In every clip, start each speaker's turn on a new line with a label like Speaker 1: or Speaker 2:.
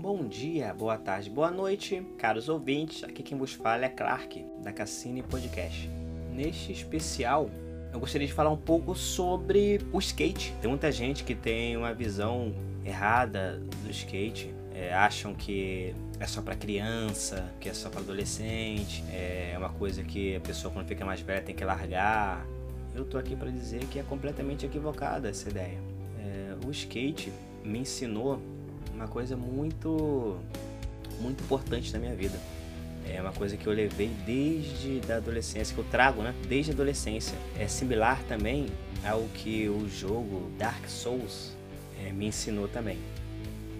Speaker 1: Bom dia, boa tarde, boa noite, caros ouvintes. Aqui quem vos fala é Clark, da Cassini Podcast. Neste especial, eu gostaria de falar um pouco sobre o skate. Tem muita gente que tem uma visão errada do skate. É, acham que é só para criança, que é só para adolescente, é uma coisa que a pessoa quando fica mais velha tem que largar. Eu tô aqui para dizer que é completamente equivocada essa ideia. É, o skate me ensinou uma coisa muito, muito importante na minha vida. É uma coisa que eu levei desde a adolescência, que eu trago, né? Desde a adolescência. É similar também ao que o jogo Dark Souls é, me ensinou também.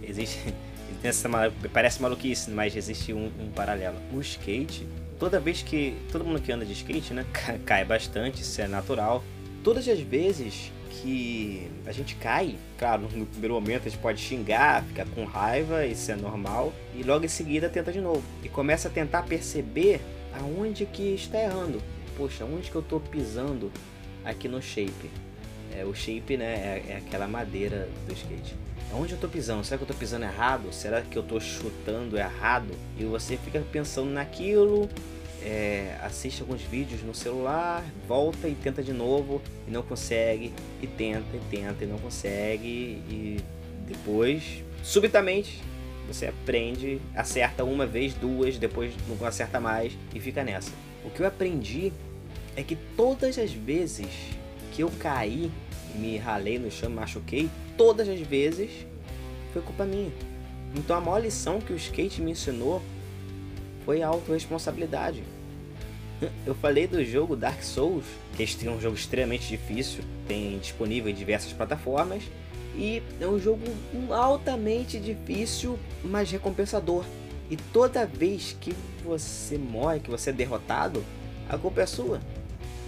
Speaker 1: Existe, parece maluquice, mas existe um, um paralelo. O skate, toda vez que todo mundo que anda de skate, né, cai bastante, isso é natural. Todas as vezes que a gente cai, claro, no primeiro momento a gente pode xingar, ficar com raiva, isso é normal, e logo em seguida tenta de novo. E começa a tentar perceber aonde que está errando. Poxa, onde que eu estou pisando aqui no shape? É, o shape, né, é, é aquela madeira do skate. Onde eu estou pisando? Será que eu estou pisando errado? Será que eu estou chutando errado? E você fica pensando naquilo, é, assiste alguns vídeos no celular, volta e tenta de novo e não consegue, e tenta e tenta e não consegue, e depois, subitamente, você aprende, acerta uma vez, duas, depois não acerta mais e fica nessa. O que eu aprendi é que todas as vezes que eu caí me ralei no chão, machuquei, todas as vezes foi culpa minha. Então a maior lição que o skate me ensinou foi a autorresponsabilidade. Eu falei do jogo Dark Souls, que é um jogo extremamente difícil, tem disponível em diversas plataformas, e é um jogo altamente difícil, mas recompensador. E toda vez que você morre, que você é derrotado, a culpa é sua.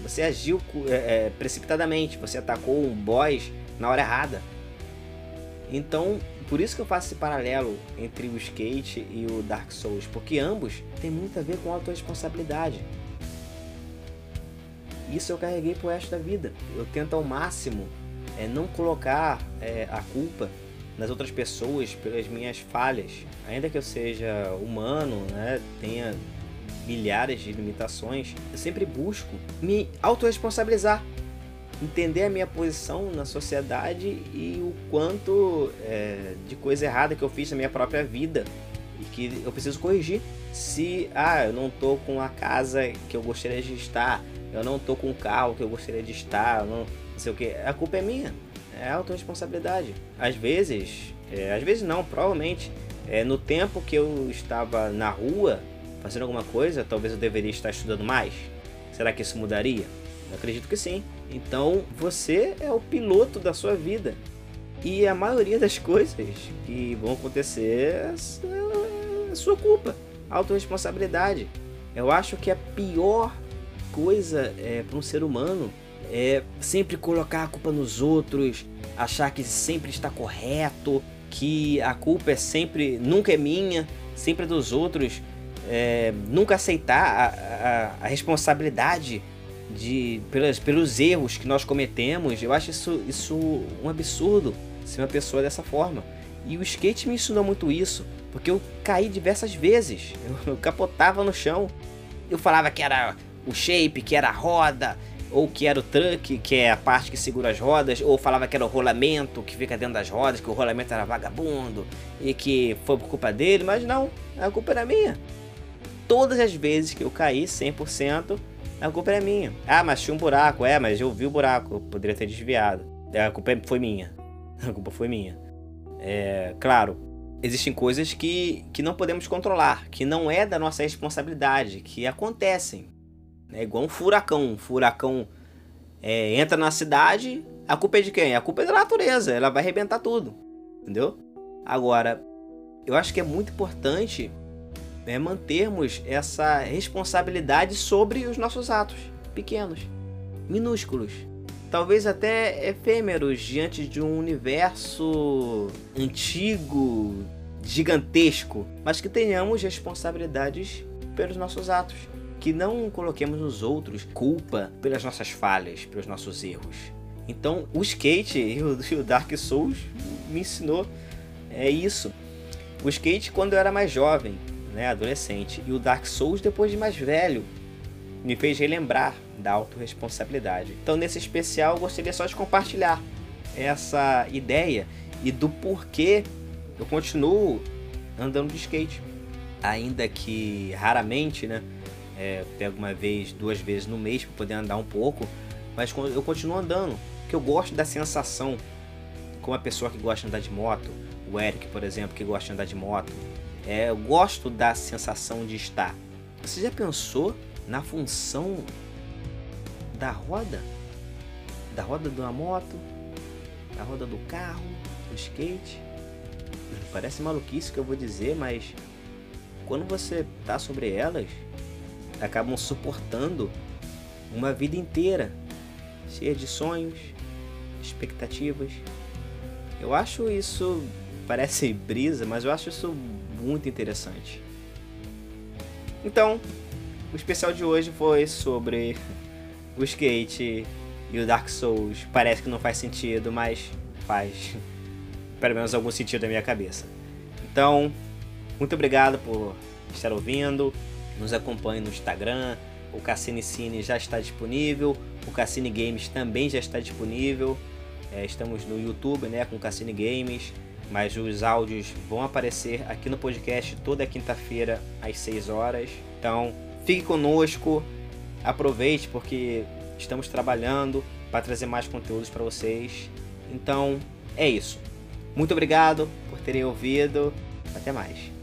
Speaker 1: Você agiu é, é, precipitadamente, você atacou um boss na hora errada. Então, por isso que eu faço esse paralelo entre o skate e o Dark Souls, porque ambos têm muito a ver com autorresponsabilidade. Isso eu carreguei pro resto da vida. Eu tento ao máximo é, não colocar é, a culpa nas outras pessoas pelas minhas falhas. Ainda que eu seja humano, né, tenha milhares de limitações, eu sempre busco me autorresponsabilizar, entender a minha posição na sociedade e o quanto é, de coisa errada que eu fiz na minha própria vida e que eu preciso corrigir. Se ah, eu não tô com a casa que eu gostaria de estar, eu não tô com o carro que eu gostaria de estar, não, não sei o que, a culpa é minha, é autorresponsabilidade. Às vezes, é, às vezes não, provavelmente, é, no tempo que eu estava na rua fazendo alguma coisa, talvez eu deveria estar estudando mais. Será que isso mudaria? Eu acredito que sim. Então você é o piloto da sua vida. E a maioria das coisas que vão acontecer é sua culpa, autorresponsabilidade. Eu acho que a pior coisa é, para um ser humano é sempre colocar a culpa nos outros, achar que sempre está correto, que a culpa é sempre, nunca é minha, sempre é dos outros, é, nunca aceitar a, a, a, responsabilidade de, pelos, erros que nós cometemos. Eu acho isso, isso um absurdo ser uma pessoa dessa forma. E o skate me ensinou muito isso, porque eu caí diversas vezes, eu, eu capotava no chão, eu falava que era o shape, que era a roda, ou que era o truck, que é a parte que segura as rodas, ou falava que era o rolamento, que fica dentro das rodas, que o rolamento era vagabundo e que foi por culpa dele, mas não, a culpa era minha. Todas as vezes que eu caí 100%, a culpa era minha. Ah, mas tinha um buraco, é, mas eu vi o buraco, eu poderia ter desviado. A culpa foi minha. A culpa foi minha. É, claro, existem coisas que, que não podemos controlar, que não é da nossa responsabilidade, que acontecem. É igual um furacão. Um furacão é, entra na cidade, a culpa é de quem? A culpa é da natureza, ela vai arrebentar tudo. Entendeu? Agora, eu acho que é muito importante é, mantermos essa responsabilidade sobre os nossos atos pequenos, minúsculos, talvez até efêmeros diante de um universo antigo, gigantesco, mas que tenhamos responsabilidades pelos nossos atos que não coloquemos nos outros culpa pelas nossas falhas, pelos nossos erros. Então, o skate e o, Dark Souls me ensinou é isso. O skate quando eu era mais jovem, né, adolescente, e o Dark Souls depois de mais velho, me fez relembrar da autorresponsabilidade. Então, nesse especial, eu gostaria só de compartilhar essa ideia e do porquê eu continuo andando de skate. Ainda que raramente, né? É, pego uma vez, duas vezes no mês para poder andar um pouco, mas eu continuo andando, porque eu gosto da sensação. Como a pessoa que gosta de andar de moto, o Eric, por exemplo, que gosta de andar de moto, é, eu gosto da sensação de estar. Você já pensou na função da roda? Da roda de uma moto, da roda do carro, do skate? Parece maluquice que eu vou dizer, mas quando você tá sobre elas, acabam suportando uma vida inteira, cheia de sonhos, expectativas. Eu acho isso parece brisa, mas eu acho isso muito interessante. Então, o especial de hoje foi sobre o skate e o Dark Souls. Parece que não faz sentido, mas faz pelo menos algum sentido na minha cabeça. Então, muito obrigado por estar ouvindo. Nos acompanhe no Instagram. O Cassini Cine já está disponível. O Cassini Games também já está disponível. É, estamos no YouTube né, com Cassini Games. Mas os áudios vão aparecer aqui no podcast toda quinta-feira às 6 horas. Então, fique conosco. Aproveite porque estamos trabalhando para trazer mais conteúdos para vocês. Então, é isso. Muito obrigado por terem ouvido. Até mais.